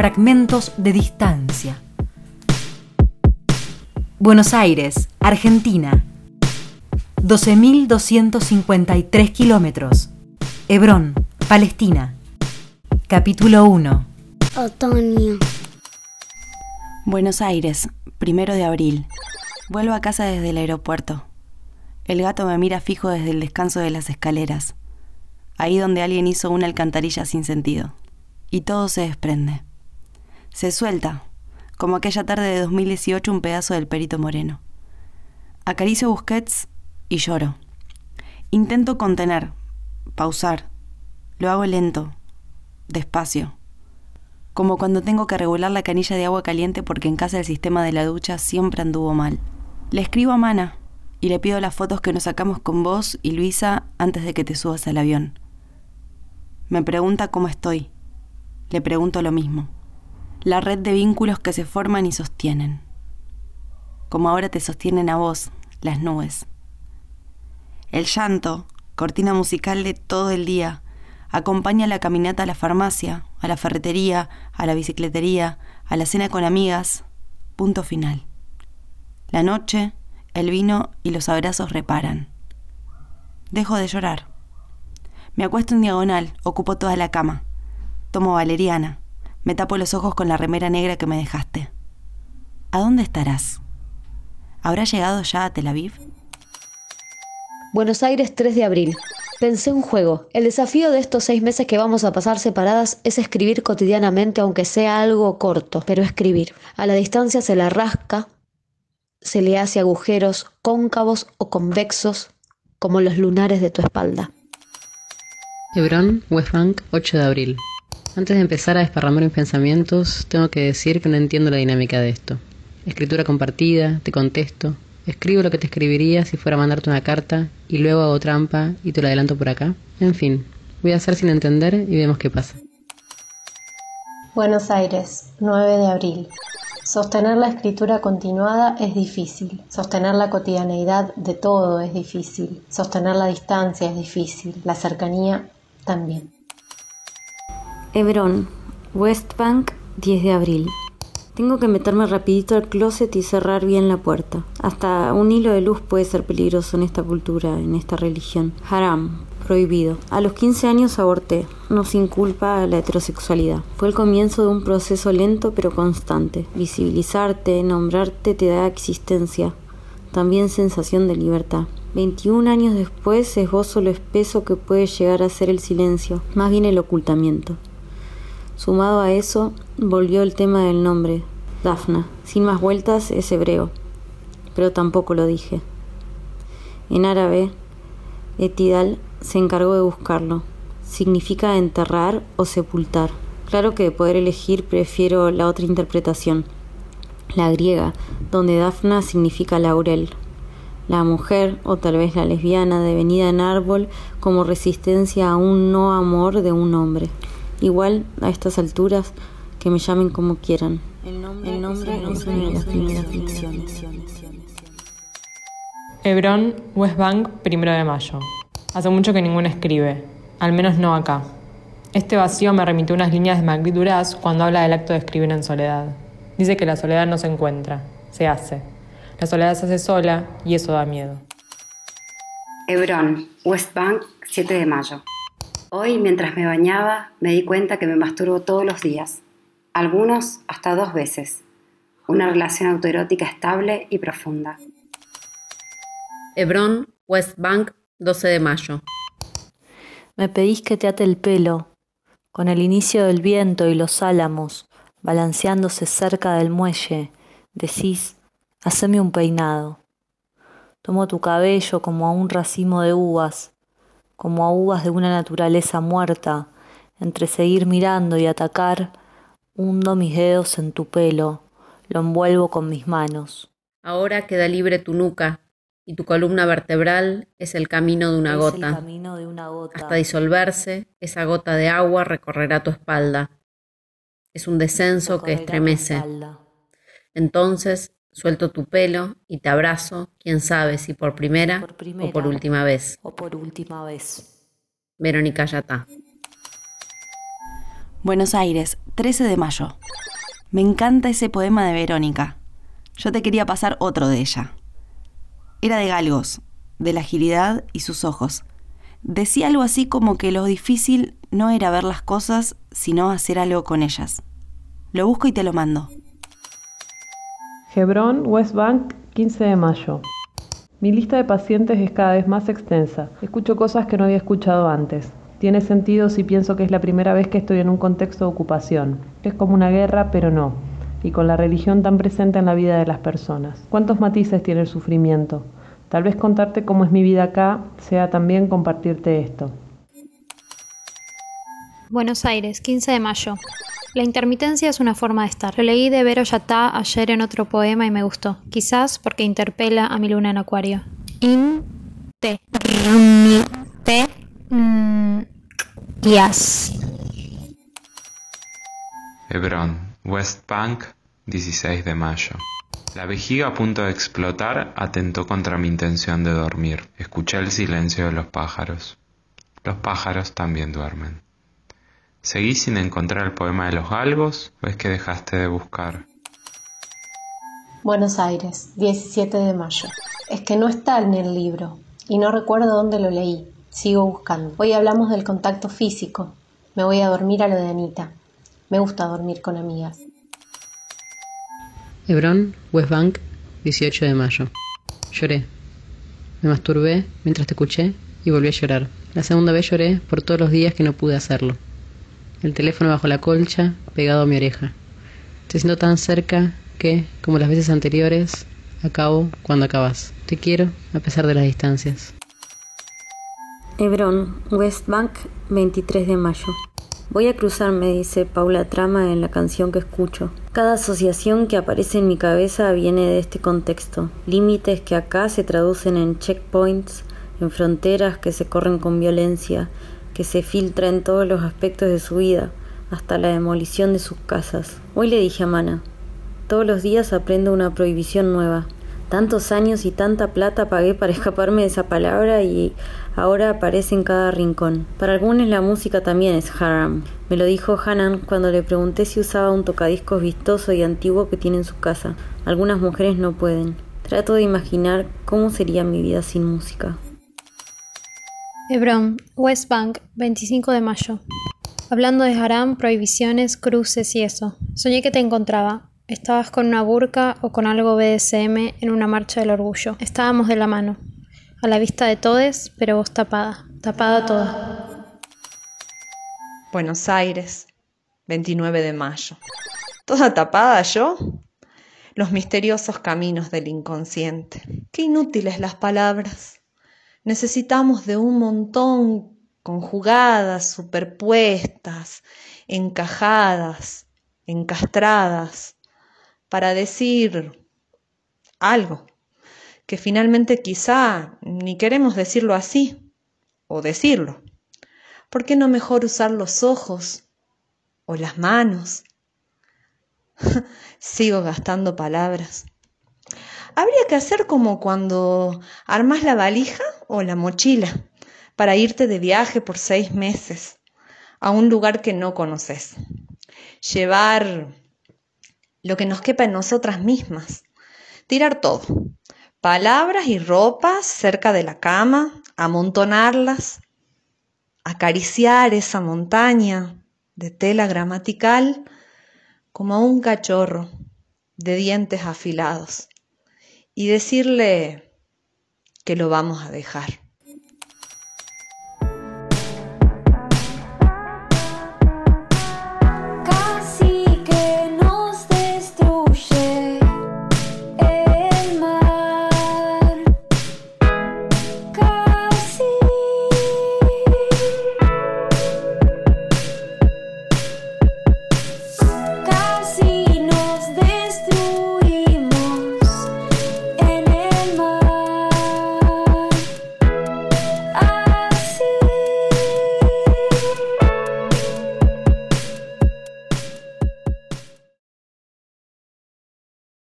Fragmentos de distancia. Buenos Aires, Argentina. 12.253 kilómetros. Hebrón, Palestina. Capítulo 1. Otoño. Buenos Aires, primero de abril. Vuelvo a casa desde el aeropuerto. El gato me mira fijo desde el descanso de las escaleras, ahí donde alguien hizo una alcantarilla sin sentido. Y todo se desprende. Se suelta, como aquella tarde de 2018 un pedazo del perito moreno. Acaricio Busquets y lloro. Intento contener, pausar. Lo hago lento, despacio. Como cuando tengo que regular la canilla de agua caliente porque en casa el sistema de la ducha siempre anduvo mal. Le escribo a Mana y le pido las fotos que nos sacamos con vos y Luisa antes de que te subas al avión. Me pregunta cómo estoy. Le pregunto lo mismo la red de vínculos que se forman y sostienen, como ahora te sostienen a vos las nubes. El llanto, cortina musical de todo el día, acompaña la caminata a la farmacia, a la ferretería, a la bicicletería, a la cena con amigas, punto final. La noche, el vino y los abrazos reparan. Dejo de llorar. Me acuesto en diagonal, ocupo toda la cama. Tomo valeriana. Me tapo los ojos con la remera negra que me dejaste. ¿A dónde estarás? ¿Habrá llegado ya a Tel Aviv? Buenos Aires, 3 de abril. Pensé un juego. El desafío de estos seis meses que vamos a pasar separadas es escribir cotidianamente, aunque sea algo corto, pero escribir. A la distancia se la rasca, se le hace agujeros cóncavos o convexos, como los lunares de tu espalda. Hebrón, West Bank, 8 de abril. Antes de empezar a desparramar mis pensamientos, tengo que decir que no entiendo la dinámica de esto. Escritura compartida, te contesto, escribo lo que te escribiría si fuera a mandarte una carta y luego hago trampa y te lo adelanto por acá. En fin, voy a hacer sin entender y vemos qué pasa. Buenos Aires, 9 de abril. Sostener la escritura continuada es difícil. Sostener la cotidianeidad de todo es difícil. Sostener la distancia es difícil. La cercanía también. Hebrón, West Bank, 10 de abril. Tengo que meterme rapidito al closet y cerrar bien la puerta. Hasta un hilo de luz puede ser peligroso en esta cultura, en esta religión. Haram, prohibido. A los 15 años aborté, no sin culpa a la heterosexualidad. Fue el comienzo de un proceso lento pero constante. Visibilizarte, nombrarte te da existencia, también sensación de libertad. 21 años después esbozo lo espeso que puede llegar a ser el silencio, más bien el ocultamiento. Sumado a eso, volvió el tema del nombre, Dafna. Sin más vueltas es hebreo, pero tampoco lo dije. En árabe, Etidal se encargó de buscarlo. Significa enterrar o sepultar. Claro que de poder elegir prefiero la otra interpretación, la griega, donde Dafna significa laurel. La mujer, o tal vez la lesbiana, devenida en árbol como resistencia a un no amor de un hombre. Igual, a estas alturas, que me llamen como quieran. El nombre, el nombre es una de las primeras ficciones. Hebrón, West Bank, primero de mayo. Hace mucho que ninguno escribe, al menos no acá. Este vacío me remitió unas líneas de Magritte Duras cuando habla del acto de escribir en soledad. Dice que la soledad no se encuentra, se hace. La soledad se hace sola y eso da miedo. Hebrón, West Bank, 7 de mayo. Hoy, mientras me bañaba, me di cuenta que me masturbo todos los días, algunos hasta dos veces. Una relación autoerótica estable y profunda. Hebrón, West Bank, 12 de mayo. Me pedís que te ate el pelo, con el inicio del viento y los álamos, balanceándose cerca del muelle, decís, haceme un peinado. Tomo tu cabello como a un racimo de uvas, como a uvas de una naturaleza muerta, entre seguir mirando y atacar, hundo mis dedos en tu pelo, lo envuelvo con mis manos. Ahora queda libre tu nuca, y tu columna vertebral es el camino de una, gota. camino de una gota. Hasta disolverse, esa gota de agua recorrerá tu espalda. Es un descenso que estremece. Entonces Suelto tu pelo y te abrazo, quién sabe si por primera, o por última vez. O por última vez. Verónica Yatá. Buenos Aires, 13 de mayo. Me encanta ese poema de Verónica. Yo te quería pasar otro de ella. Era de Galgos, de la agilidad y sus ojos. Decía algo así como que lo difícil no era ver las cosas, sino hacer algo con ellas. Lo busco y te lo mando. Hebrón, West Bank, 15 de mayo. Mi lista de pacientes es cada vez más extensa. Escucho cosas que no había escuchado antes. Tiene sentido si pienso que es la primera vez que estoy en un contexto de ocupación. Es como una guerra, pero no. Y con la religión tan presente en la vida de las personas. ¿Cuántos matices tiene el sufrimiento? Tal vez contarte cómo es mi vida acá sea también compartirte esto. Buenos Aires, 15 de mayo. La intermitencia es una forma de estar. Lo leí de Vero Yatá ayer en otro poema y me gustó. Quizás porque interpela a mi luna en acuario. In te te Yes. Hebrón, West Bank, 16 de mayo. La vejiga a punto de explotar atentó contra mi intención de dormir. Escuché el silencio de los pájaros. Los pájaros también duermen. ¿Seguí sin encontrar el poema de los galgos o es que dejaste de buscar? Buenos Aires, 17 de mayo. Es que no está en el libro y no recuerdo dónde lo leí. Sigo buscando. Hoy hablamos del contacto físico. Me voy a dormir a lo de Anita. Me gusta dormir con amigas. Hebrón, West Bank, 18 de mayo. Lloré. Me masturbé mientras te escuché y volví a llorar. La segunda vez lloré por todos los días que no pude hacerlo. El teléfono bajo la colcha, pegado a mi oreja. Te siento tan cerca que, como las veces anteriores, acabo cuando acabas. Te quiero a pesar de las distancias. Hebrón, West Bank, 23 de mayo. Voy a cruzarme, dice Paula Trama en la canción que escucho. Cada asociación que aparece en mi cabeza viene de este contexto. Límites que acá se traducen en checkpoints, en fronteras que se corren con violencia, que se filtra en todos los aspectos de su vida, hasta la demolición de sus casas. Hoy le dije a Mana, todos los días aprendo una prohibición nueva. Tantos años y tanta plata pagué para escaparme de esa palabra y ahora aparece en cada rincón. Para algunos la música también es haram. Me lo dijo Hanan cuando le pregunté si usaba un tocadiscos vistoso y antiguo que tiene en su casa. Algunas mujeres no pueden. Trato de imaginar cómo sería mi vida sin música. Hebrón, West Bank, 25 de mayo. Hablando de haram, prohibiciones, cruces y eso. Soñé que te encontraba. Estabas con una burka o con algo BDSM en una marcha del orgullo. Estábamos de la mano, a la vista de todes, pero vos tapada, tapada toda. Buenos Aires, 29 de mayo. ¿Toda tapada yo? Los misteriosos caminos del inconsciente. Qué inútiles las palabras. Necesitamos de un montón conjugadas, superpuestas, encajadas, encastradas para decir algo que finalmente quizá ni queremos decirlo así o decirlo. ¿Por qué no mejor usar los ojos o las manos? Sigo gastando palabras. Habría que hacer como cuando armas la valija o la mochila para irte de viaje por seis meses a un lugar que no conoces. Llevar lo que nos quepa en nosotras mismas. Tirar todo, palabras y ropas cerca de la cama, amontonarlas, acariciar esa montaña de tela gramatical como un cachorro de dientes afilados y decirle que lo vamos a dejar.